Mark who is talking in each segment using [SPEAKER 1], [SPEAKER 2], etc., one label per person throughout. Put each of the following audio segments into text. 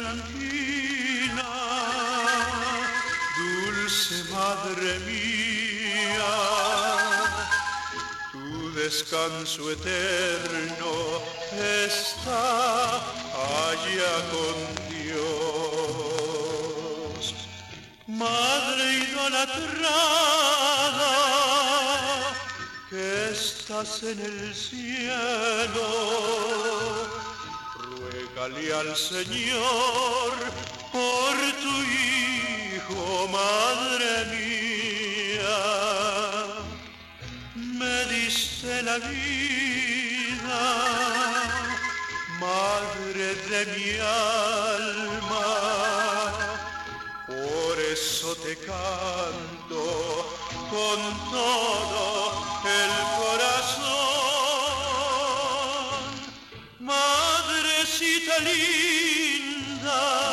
[SPEAKER 1] tranquila, dulce madre mía, tu descanso eterno está allá con Dios. Madre idolatrada, que estás en el cielo Al Señor por tu hijo, madre mía. Me diste la vida, madre de mi alma. Por eso te canto con todo el Madrecita linda,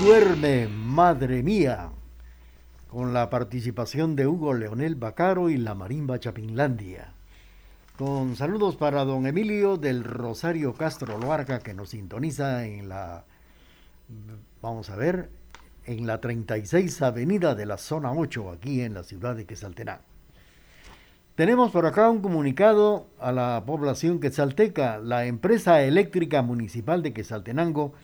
[SPEAKER 2] Duerme, madre mía, con la participación de Hugo Leonel Bacaro y la Marimba Chapinlandia. Con saludos para don Emilio del Rosario Castro Loarca que nos sintoniza en la, vamos a ver, en la 36 Avenida de la Zona 8, aquí en la ciudad de Quetzaltenango. Tenemos por acá un comunicado a la población quetzalteca. La empresa eléctrica municipal de Quetzaltenango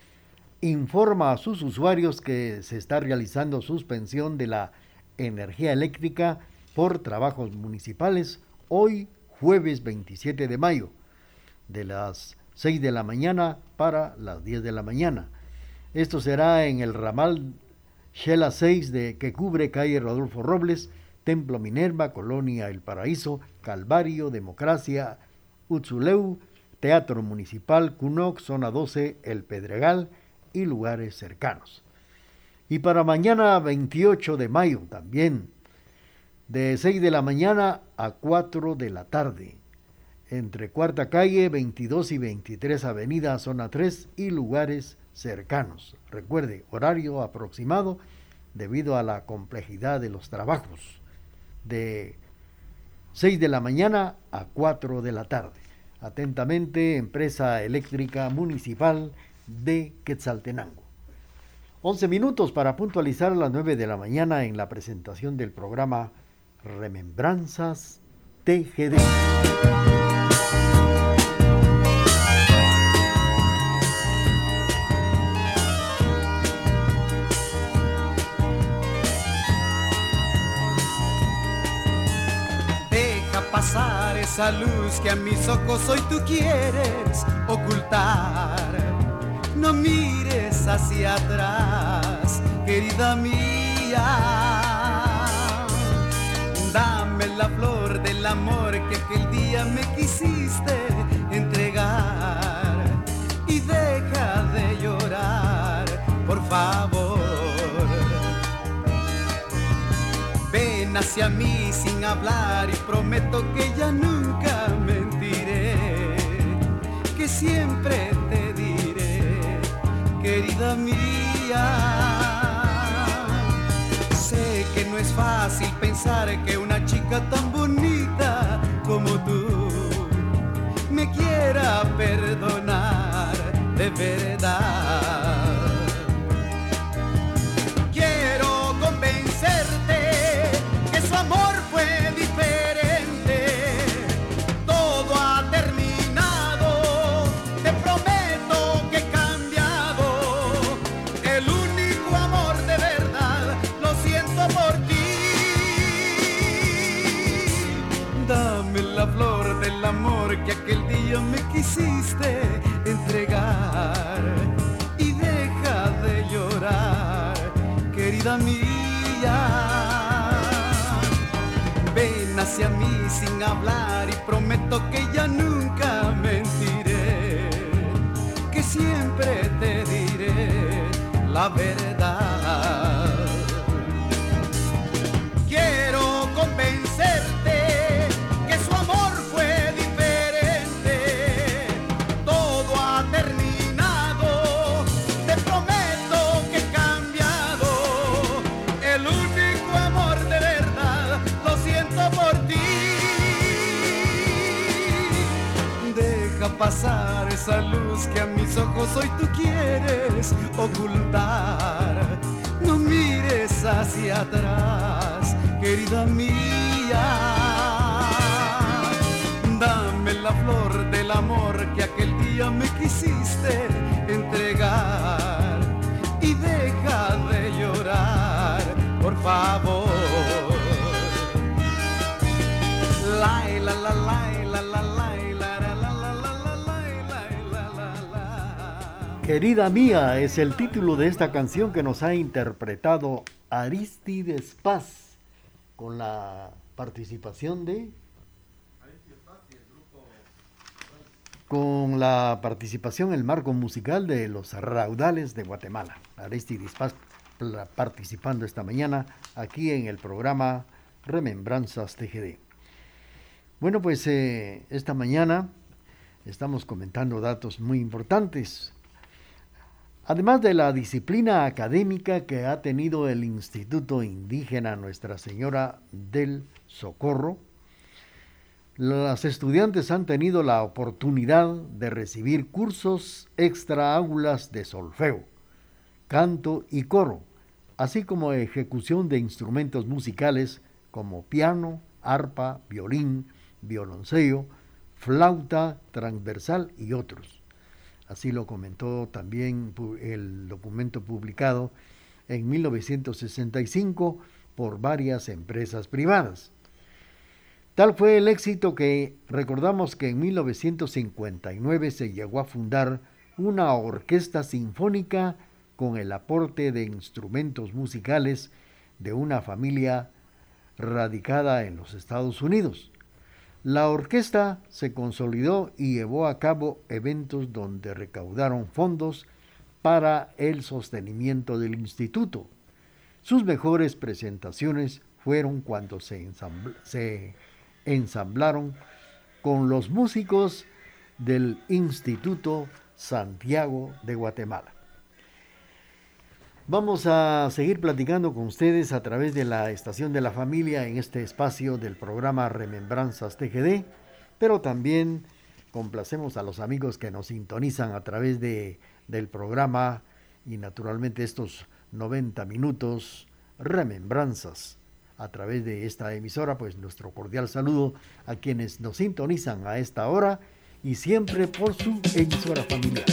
[SPEAKER 2] informa a sus usuarios que se está realizando suspensión de la energía eléctrica por trabajos municipales hoy jueves 27 de mayo de las 6 de la mañana para las 10 de la mañana. Esto será en el ramal Shela 6 de que cubre calle Rodolfo Robles, Templo Minerva, Colonia El Paraíso, Calvario, Democracia, Utzuleu, Teatro Municipal, Cunoc, Zona 12, El Pedregal, y lugares cercanos. Y para mañana 28 de mayo también, de 6 de la mañana a 4 de la tarde, entre Cuarta Calle, 22 y 23 Avenida, Zona 3 y lugares cercanos. Recuerde, horario aproximado debido a la complejidad de los trabajos, de 6 de la mañana a 4 de la tarde. Atentamente, Empresa Eléctrica Municipal de Quetzaltenango. 11 minutos para puntualizar a las 9 de la mañana en la presentación del programa Remembranzas TGD.
[SPEAKER 3] Pasar esa luz que a mis ojos hoy tú quieres ocultar no mires hacia atrás, querida mía. Dame la flor del amor que aquel día me quisiste hacia mí sin hablar y prometo que ya nunca me que siempre te diré, querida mía. Sé que no es fácil pensar que una chica tan bonita como tú me quiera perdonar de verdad. Quisiste entregar y deja de llorar, querida mía. Ven hacia mí sin hablar y prometo que ya nunca mentiré, que siempre te diré la verdad. Pasar esa luz que a mis ojos hoy tú quieres ocultar. No mires hacia atrás, querida mía. Dame la flor del amor que aquel día me quisiste entregar y deja de llorar, por favor. La la la la
[SPEAKER 2] Querida mía es el título de esta canción que nos ha interpretado Aristides Paz con la participación de con la participación el marco musical de los raudales de Guatemala. Aristides Paz participando esta mañana aquí en el programa Remembranzas TGD. Bueno, pues eh, esta mañana estamos comentando datos muy importantes Además de la disciplina académica que ha tenido el Instituto Indígena Nuestra Señora del Socorro, las estudiantes han tenido la oportunidad de recibir cursos extra aulas de solfeo, canto y coro, así como ejecución de instrumentos musicales como piano, arpa, violín, violoncello, flauta transversal y otros. Así lo comentó también el documento publicado en 1965 por varias empresas privadas. Tal fue el éxito que recordamos que en 1959 se llegó a fundar una orquesta sinfónica con el aporte de instrumentos musicales de una familia radicada en los Estados Unidos. La orquesta se consolidó y llevó a cabo eventos donde recaudaron fondos para el sostenimiento del instituto. Sus mejores presentaciones fueron cuando se, ensamblaron con los músicos del Instituto Santiago de Guatemala. Vamos a seguir platicando con ustedes a través de la estación de la familia en este espacio del programa Remembranzas TGD, pero también complacemos a los amigos que nos sintonizan a través de, del programa y naturalmente estos 90 minutos Remembranzas a través de esta emisora, pues nuestro cordial saludo a quienes nos sintonizan a esta hora y siempre por su emisora familiar.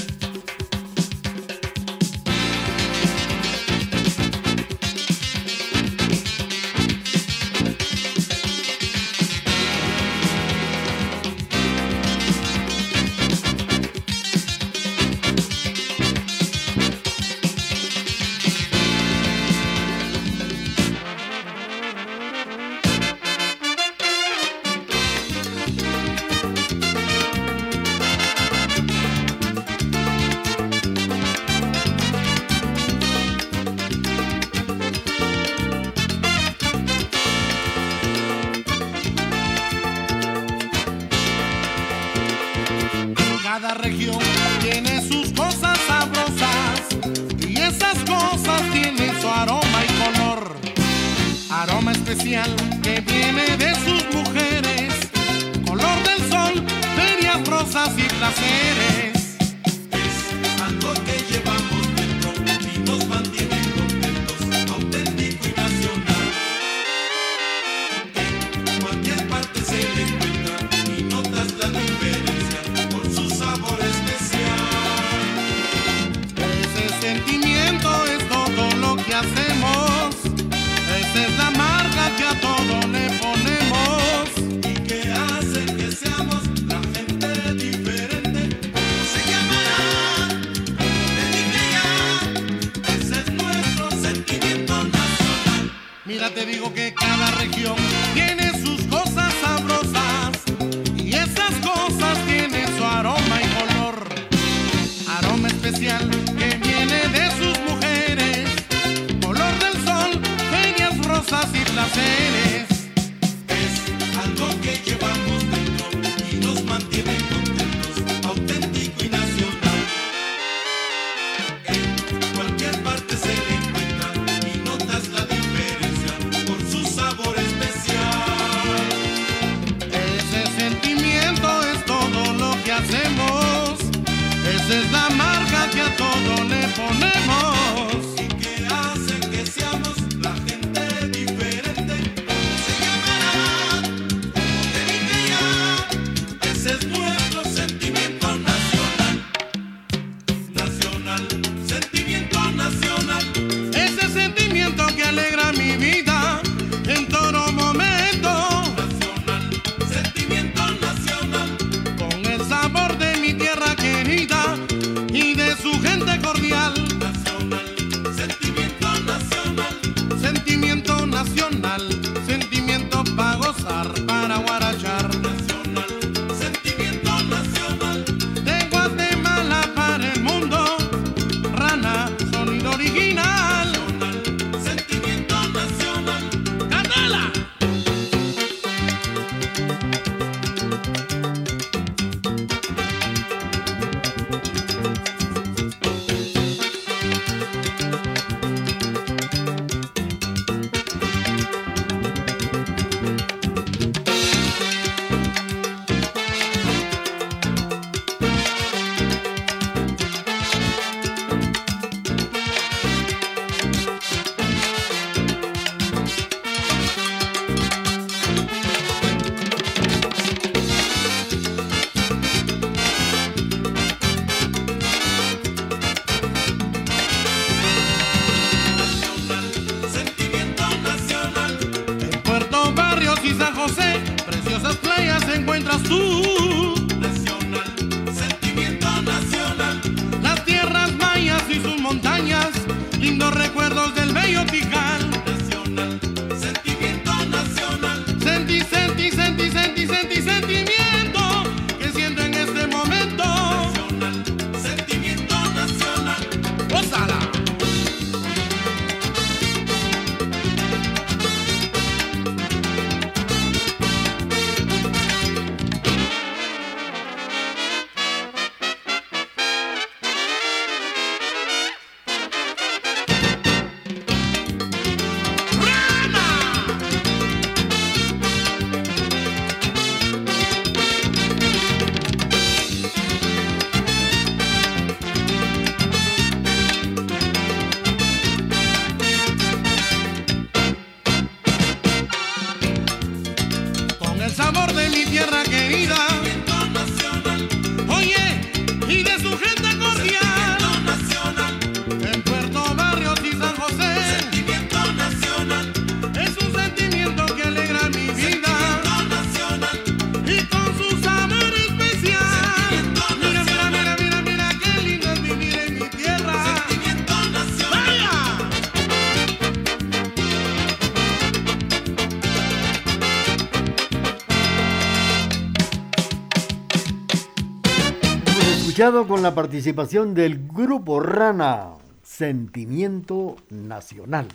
[SPEAKER 2] Con la participación del grupo Rana, Sentimiento Nacional.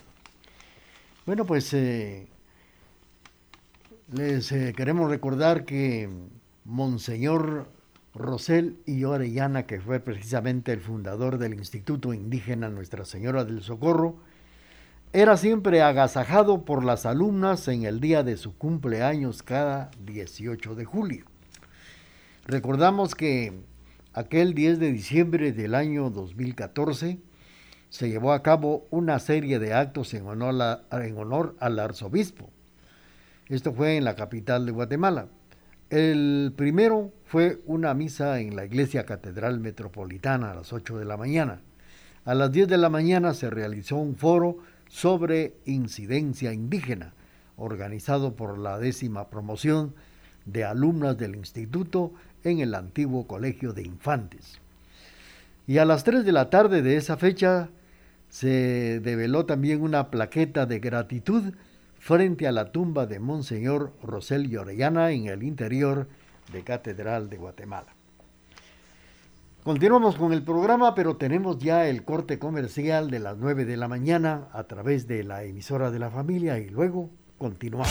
[SPEAKER 2] Bueno, pues eh, les eh, queremos recordar que Monseñor Rosel y Orellana, que fue precisamente el fundador del Instituto Indígena Nuestra Señora del Socorro, era siempre agasajado por las alumnas en el día de su cumpleaños cada 18 de julio. Recordamos que aquel 10 de diciembre del año 2014 se llevó a cabo una serie de actos en honor, al arzobispo. Esto fue en la capital de Guatemala. El primero fue una misa en la iglesia catedral metropolitana a las 8 de la mañana. A las 10 de la mañana se realizó un foro sobre incidencia indígena, organizado por la décima promoción de alumnas del instituto en el antiguo colegio de infantes. Y a las 3 de la tarde de esa fecha se develó también una plaqueta de gratitud frente a la tumba de Monseñor Rosel Orellana en el interior de Catedral de Guatemala. Continuamos con el programa, pero tenemos ya el corte comercial de las 9 de la mañana a través de la emisora de la familia y luego continuamos.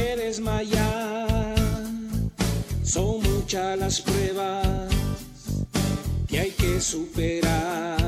[SPEAKER 4] las pruebas que hay que superar.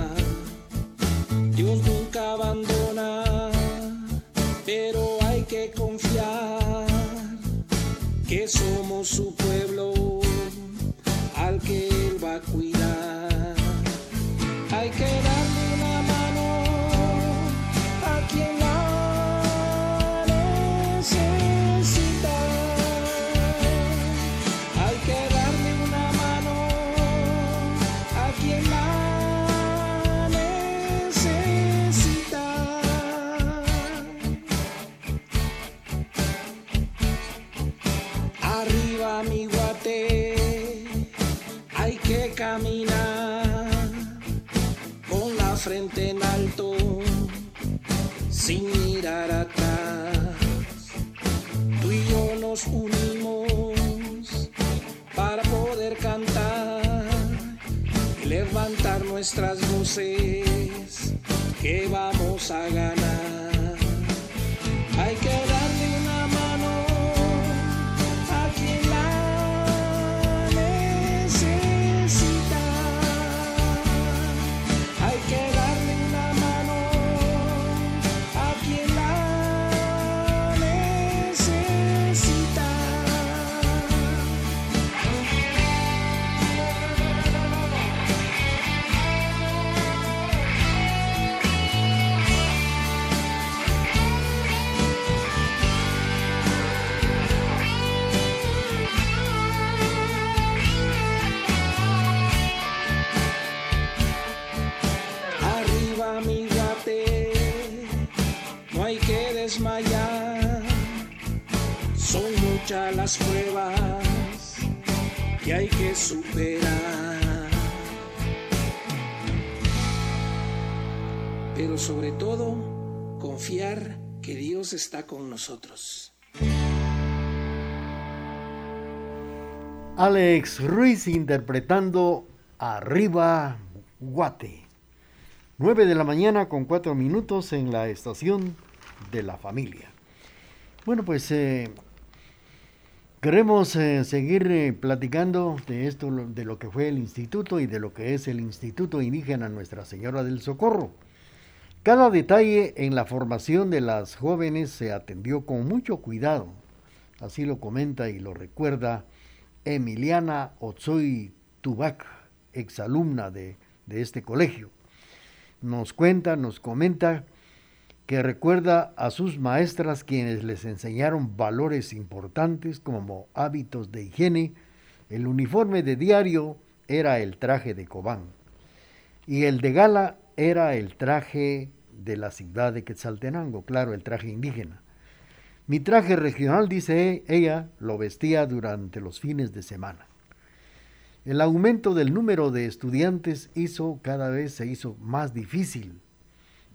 [SPEAKER 4] Que hay que superar. Pero sobre todo, confiar que Dios está con nosotros.
[SPEAKER 2] Alex Ruiz interpretando Arriba Guate. 9 de la mañana con 4 minutos en la estación de la familia. Bueno, pues eh, Queremos eh, seguir eh, platicando de esto, de lo que fue el instituto y de lo que es el Instituto Indígena Nuestra Señora del Socorro. Cada detalle en la formación de las jóvenes se atendió con mucho cuidado. Así lo comenta y lo recuerda Emiliana Otsoy Tubac, exalumna de, de este colegio. Nos cuenta, nos comenta que recuerda a sus maestras quienes les enseñaron valores importantes como hábitos de higiene, el uniforme de diario era el traje de Cobán y el de gala era el traje de la ciudad de Quetzaltenango, claro, el traje indígena. Mi traje regional, dice ella, lo vestía durante los fines de semana. El aumento del número de estudiantes hizo cada vez se hizo más difícil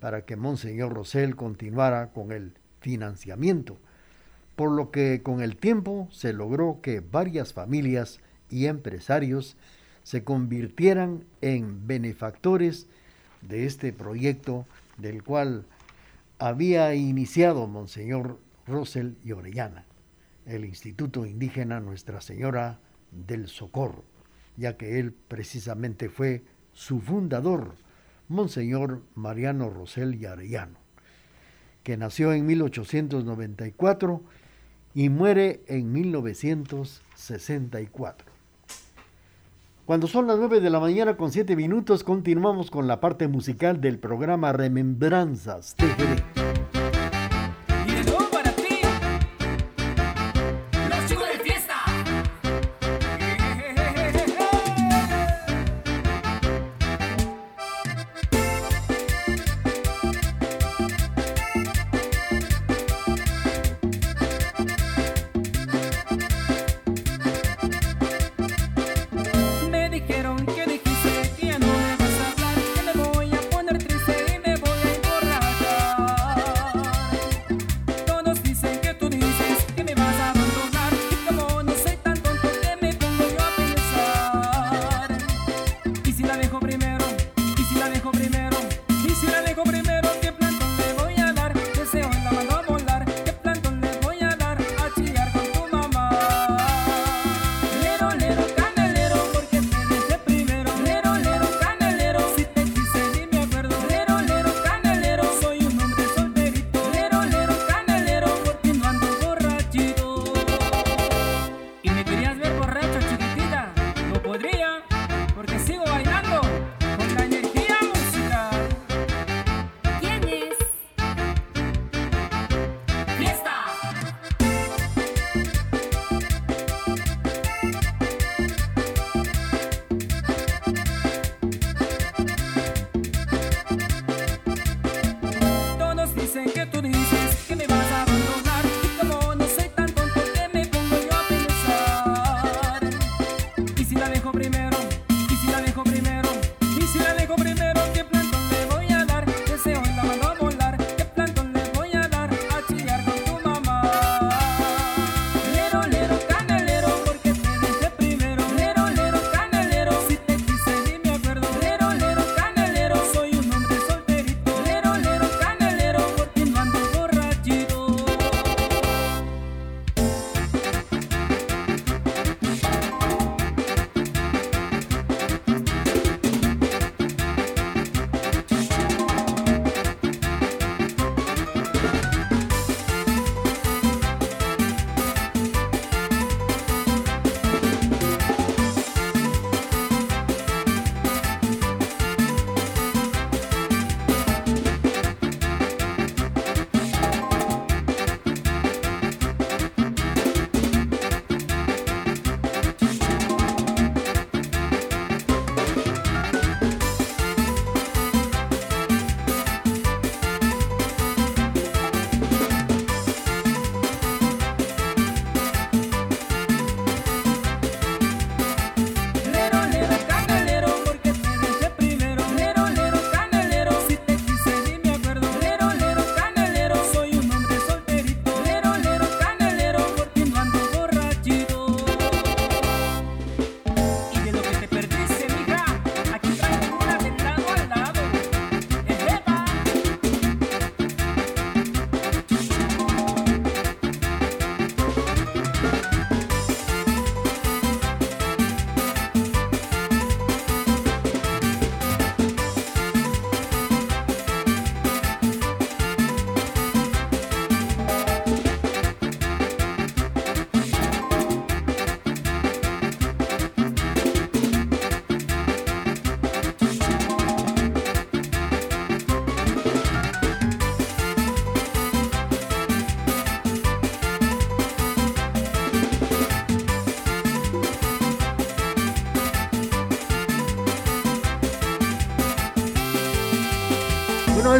[SPEAKER 5] para que Monseñor Rosell continuara con el financiamiento, por lo que con el tiempo se logró que varias familias y empresarios se convirtieran en benefactores de este proyecto del cual había iniciado Monseñor Rosell y Orellana, el Instituto Indígena Nuestra Señora del Socorro, ya que él precisamente fue su fundador, Monseñor Mariano Rosell y Arellano, que nació en 1894 y muere en 1964. Cuando son las 9 de la mañana con 7 minutos, continuamos con la parte musical del programa Remembranzas TGD.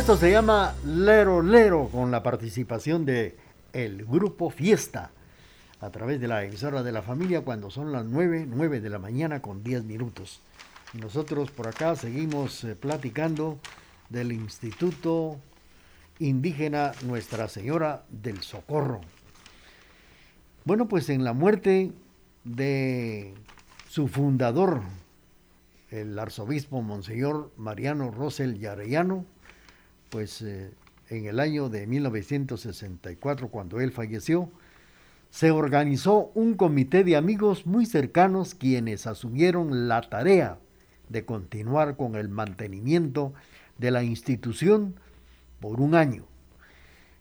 [SPEAKER 5] Esto se llama Lero Lero con la participación de el grupo Fiesta a través de la emisora de la familia cuando son las 9, 9 de la mañana con 10 minutos. Y nosotros por acá seguimos eh, platicando
[SPEAKER 2] del Instituto Indígena Nuestra Señora del Socorro. Bueno, pues en la muerte de su fundador, el arzobispo Monseñor Mariano Rosel Yarellano, pues eh, en el año de 1964, cuando él falleció, se organizó un comité de amigos muy cercanos quienes asumieron la tarea de continuar con el mantenimiento de la institución por un año.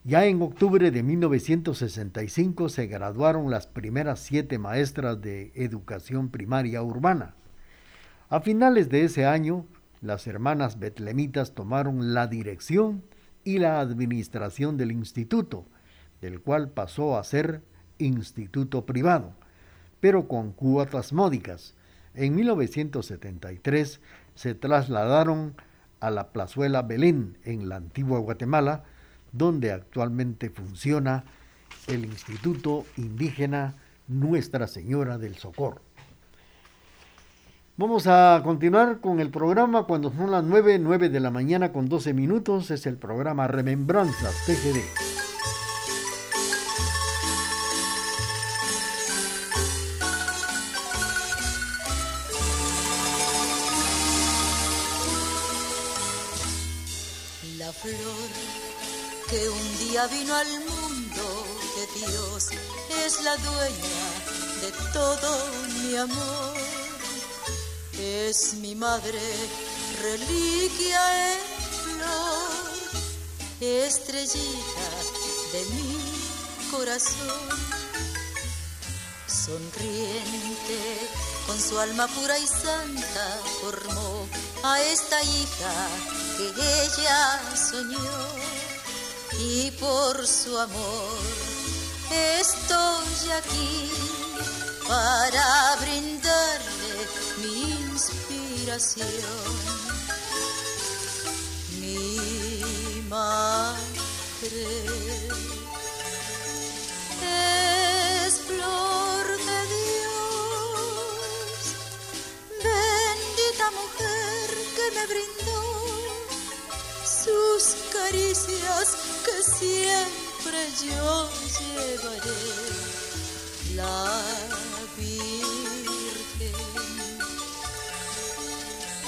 [SPEAKER 2] Ya en octubre de 1965 se graduaron las primeras siete maestras de educación primaria urbana. A finales de ese año, las hermanas betlemitas tomaron la dirección y la administración del instituto, del cual pasó a ser instituto privado, pero con cuotas módicas. En 1973 se trasladaron a la Plazuela Belén, en la antigua Guatemala, donde actualmente funciona el Instituto Indígena Nuestra Señora del Socorro. Vamos a continuar con el programa cuando son las 9, 9 de la mañana con 12 minutos. Es el programa Remembranzas TGD.
[SPEAKER 6] La flor que un día vino al mundo de Dios es la dueña de todo mi amor es mi madre, reliquia en flor, estrellita de mi corazón. Sonriente, con su alma pura y santa, formó a esta hija que ella soñó. Y por su amor estoy aquí para brindarle mi Mi madre es flor de Dios, bendita mujer que me brindó sus caricias que siempre yo llevaré. La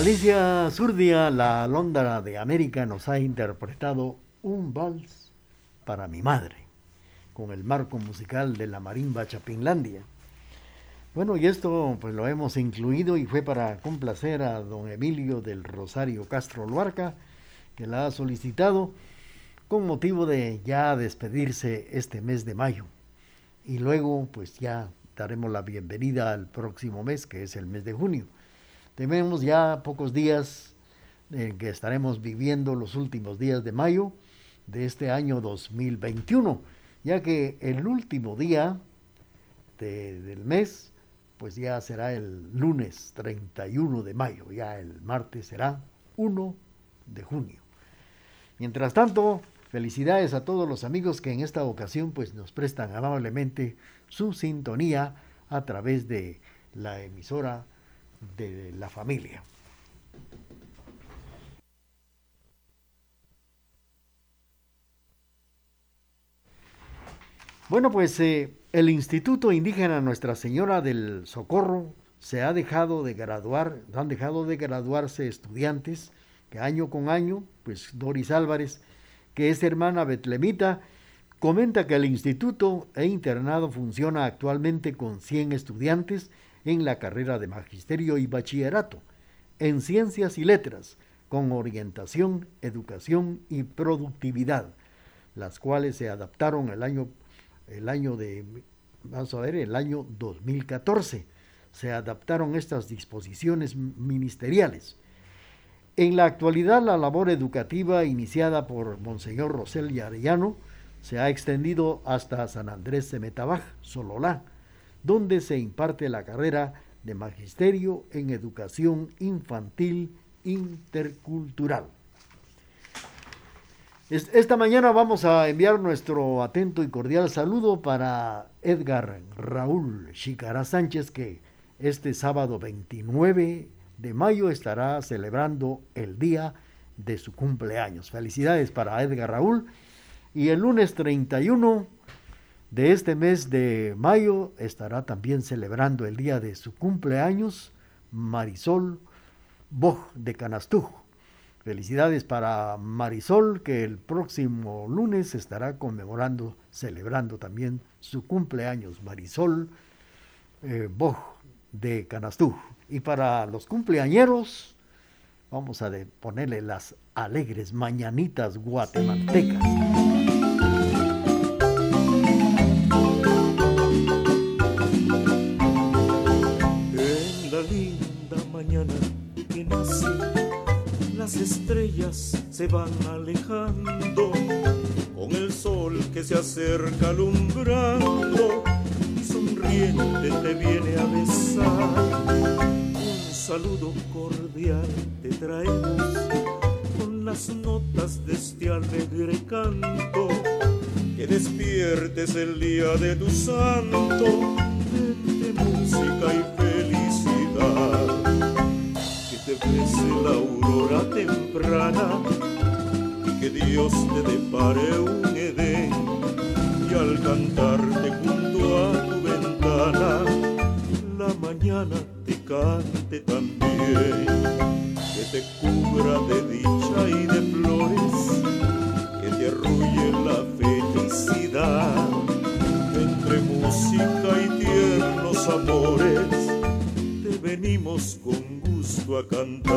[SPEAKER 2] Alicia Zurdia, la Londra de América, nos ha interpretado un vals para mi madre, con el marco musical de la marimba Chapinlandia. Bueno, y esto pues lo hemos incluido y fue para complacer a don Emilio del Rosario Castro Luarca, que la ha solicitado con motivo de ya despedirse este mes de mayo. Y luego pues ya daremos la bienvenida al próximo mes, que es el mes de junio. Tenemos ya pocos días en que estaremos viviendo los últimos días de mayo de este año 2021, ya que el último día del mes pues ya será el lunes 31 de mayo, ya el martes será 1 de junio. Mientras tanto, felicidades a todos los amigos que en esta ocasión pues nos prestan amablemente su sintonía a través de la emisora de la familia. Bueno, pues eh, el Instituto Indígena Nuestra Señora del Socorro se ha dejado de graduar, han dejado de graduarse estudiantes que año con año, pues Doris Álvarez, que es hermana betlemita, comenta que el instituto e internado funciona actualmente con 100 estudiantes en la carrera de magisterio y bachillerato, en ciencias y letras, con orientación, educación y productividad, las cuales se adaptaron el año el año de, vamos a ver, el año 2014. Se adaptaron estas disposiciones ministeriales. En la actualidad, la labor educativa iniciada por Monseñor Rosel y Arellano se ha extendido hasta San Andrés de Metabaj, Sololá, donde se imparte la carrera de Magisterio en Educación Infantil Intercultural. Esta mañana vamos a enviar nuestro atento y cordial saludo para Edgar Raúl Chicara Sánchez, que este sábado 29 de mayo estará celebrando el día de su cumpleaños. Felicidades para Edgar Raúl. Y el lunes 31 de este mes de mayo estará también celebrando el día de su cumpleaños Marisol Boj de Canastujo. Felicidades para Marisol, que el próximo lunes estará conmemorando, celebrando también su cumpleaños. Marisol eh, Boj de Canastú. Y para los cumpleañeros, vamos a ponerle las alegres mañanitas guatemaltecas.
[SPEAKER 1] Estrellas se van alejando con el sol que se acerca alumbrando sonriente te viene a besar. Un saludo cordial te traemos con las notas de este alegre canto que despiertes el día de tu santo de música y crece la aurora temprana y que Dios te depare un Edén y al cantarte junto a tu ventana la mañana te cante también que te cubra de a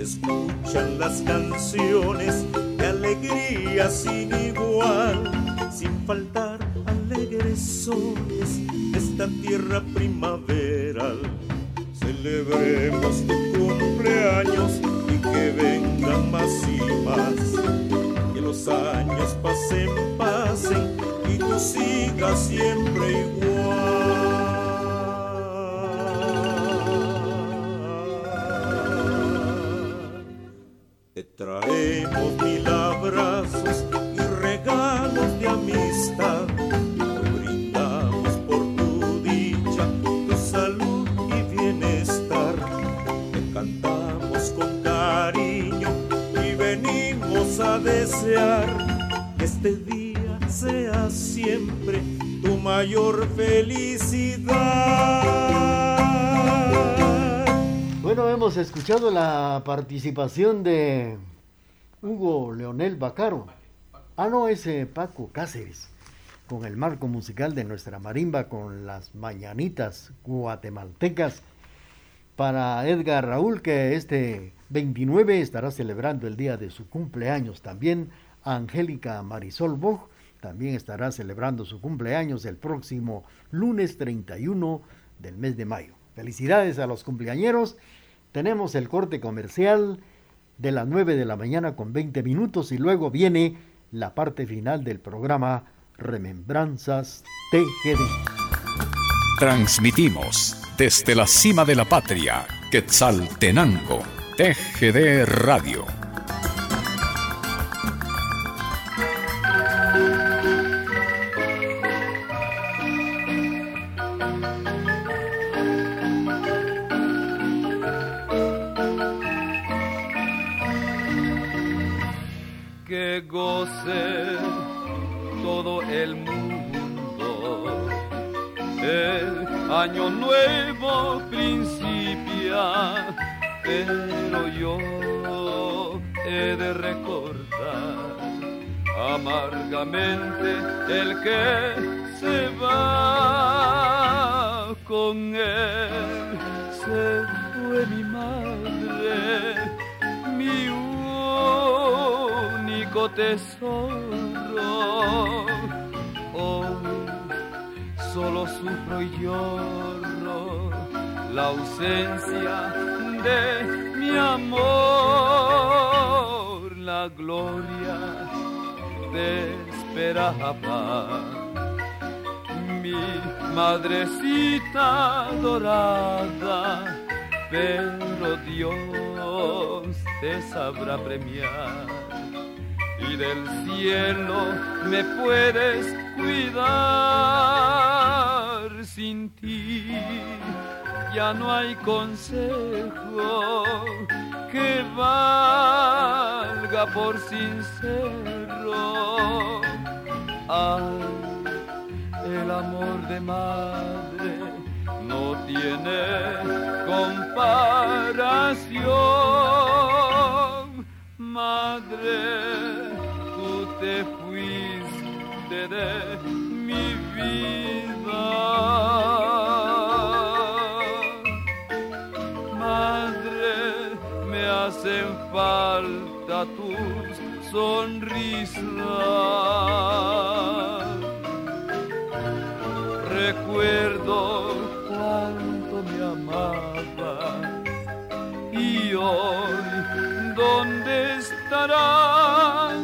[SPEAKER 1] se escucha las canciones de alegría sin igual, sin faltar alegres sones de esta tierra primaveral. Celebremos tu cumpleaños y que vengan más y más, que los años pasen, pasen y tú sigas siempre igual. Traemos mil abrazos y regalos de amistad. Brindamos por tu dicha, tu salud y bienestar. Te cantamos con cariño y venimos a desear que este día sea siempre tu mayor felicidad.
[SPEAKER 2] Bueno, hemos escuchado la participación de Hugo Leonel Bacaro. Ah, no, ese Paco Cáceres, con el marco musical de nuestra marimba, con las mañanitas guatemaltecas, para Edgar Raúl, que este 29 estará celebrando el día de su cumpleaños. También Angélica Marisol Boj también estará celebrando su cumpleaños el próximo lunes 31 del mes de mayo. Felicidades a los cumpleañeros. Tenemos el corte comercial de las 9 de la mañana con 20 minutos y luego viene la parte final del programa Remembranzas TGD.
[SPEAKER 7] Transmitimos desde la cima de la patria, Quetzaltenango, TGD Radio.
[SPEAKER 8] Año nuevo principia, pero yo he de recordar amargamente el que se va con él. Se fue mi madre, mi único tesoro. Solo sufro y lloro. La ausencia de mi amor, la gloria te esperaba. Mi madrecita dorada, pero Dios te sabrá premiar. Y del cielo me puedes cuidar sin ti. Ya no hay consejo que valga por sincero. Ay, el amor de madre no tiene comparación. Madre, tú te fuiste de mi vida. Madre, me hacen falta tus sonrisas. Recuerdo cuánto me amaba y hoy, ¿dónde estarás?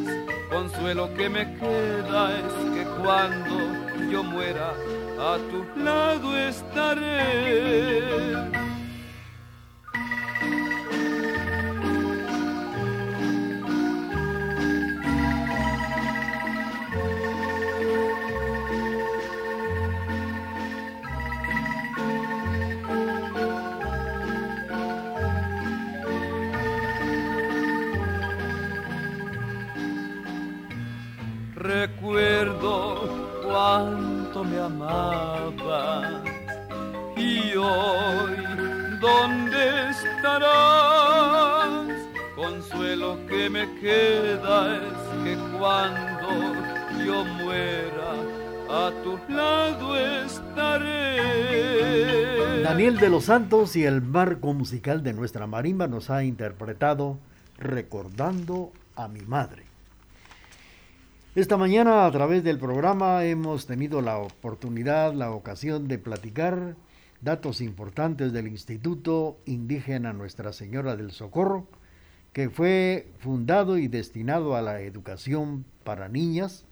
[SPEAKER 8] Consuelo que me queda es que cuando yo muera a tu lado estaré. Consuelo que me queda es que cuando yo muera a tu lado estaré.
[SPEAKER 2] Daniel de los Santos y el marco musical de nuestra marimba nos ha interpretado Recordando a mi madre. Esta mañana a través del programa hemos tenido la oportunidad, la ocasión de platicar datos importantes del Instituto Indígena Nuestra Señora del Socorro, que fue fundado y destinado a la educación para niñas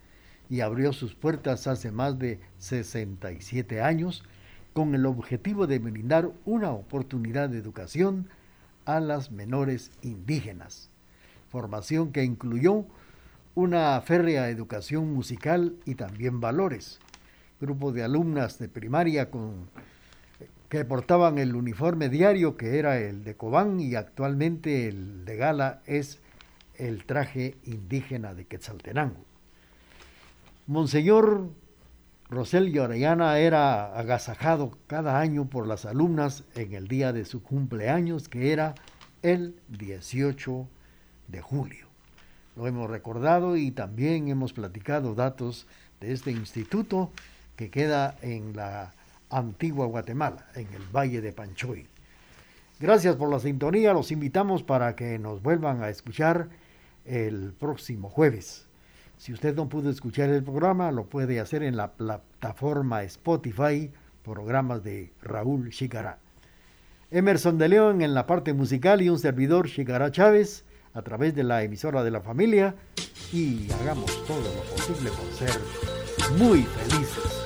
[SPEAKER 2] y abrió sus puertas hace más de 67 años con el objetivo de brindar una oportunidad de educación a las menores indígenas, formación que incluyó una férrea educación musical y también valores. Grupo de alumnas de primaria con, que portaban el uniforme diario que era el de Cobán y actualmente el de gala es el traje indígena de Quetzaltenango. Monseñor Rosel Orellana era agasajado cada año por las alumnas en el día de su cumpleaños, que era el 18 de julio. Lo hemos recordado y también hemos platicado datos de este instituto que queda en la antigua Guatemala, en el Valle de Panchoy. Gracias por la sintonía. Los invitamos para que nos vuelvan a escuchar el próximo jueves. Si usted no pudo escuchar el programa, lo puede hacer en la plataforma Spotify, programas de Raúl Chicará. Emerson de León en la parte musical y un servidor Chicará Chávez a través de la emisora de la familia y hagamos todo lo posible por ser muy felices.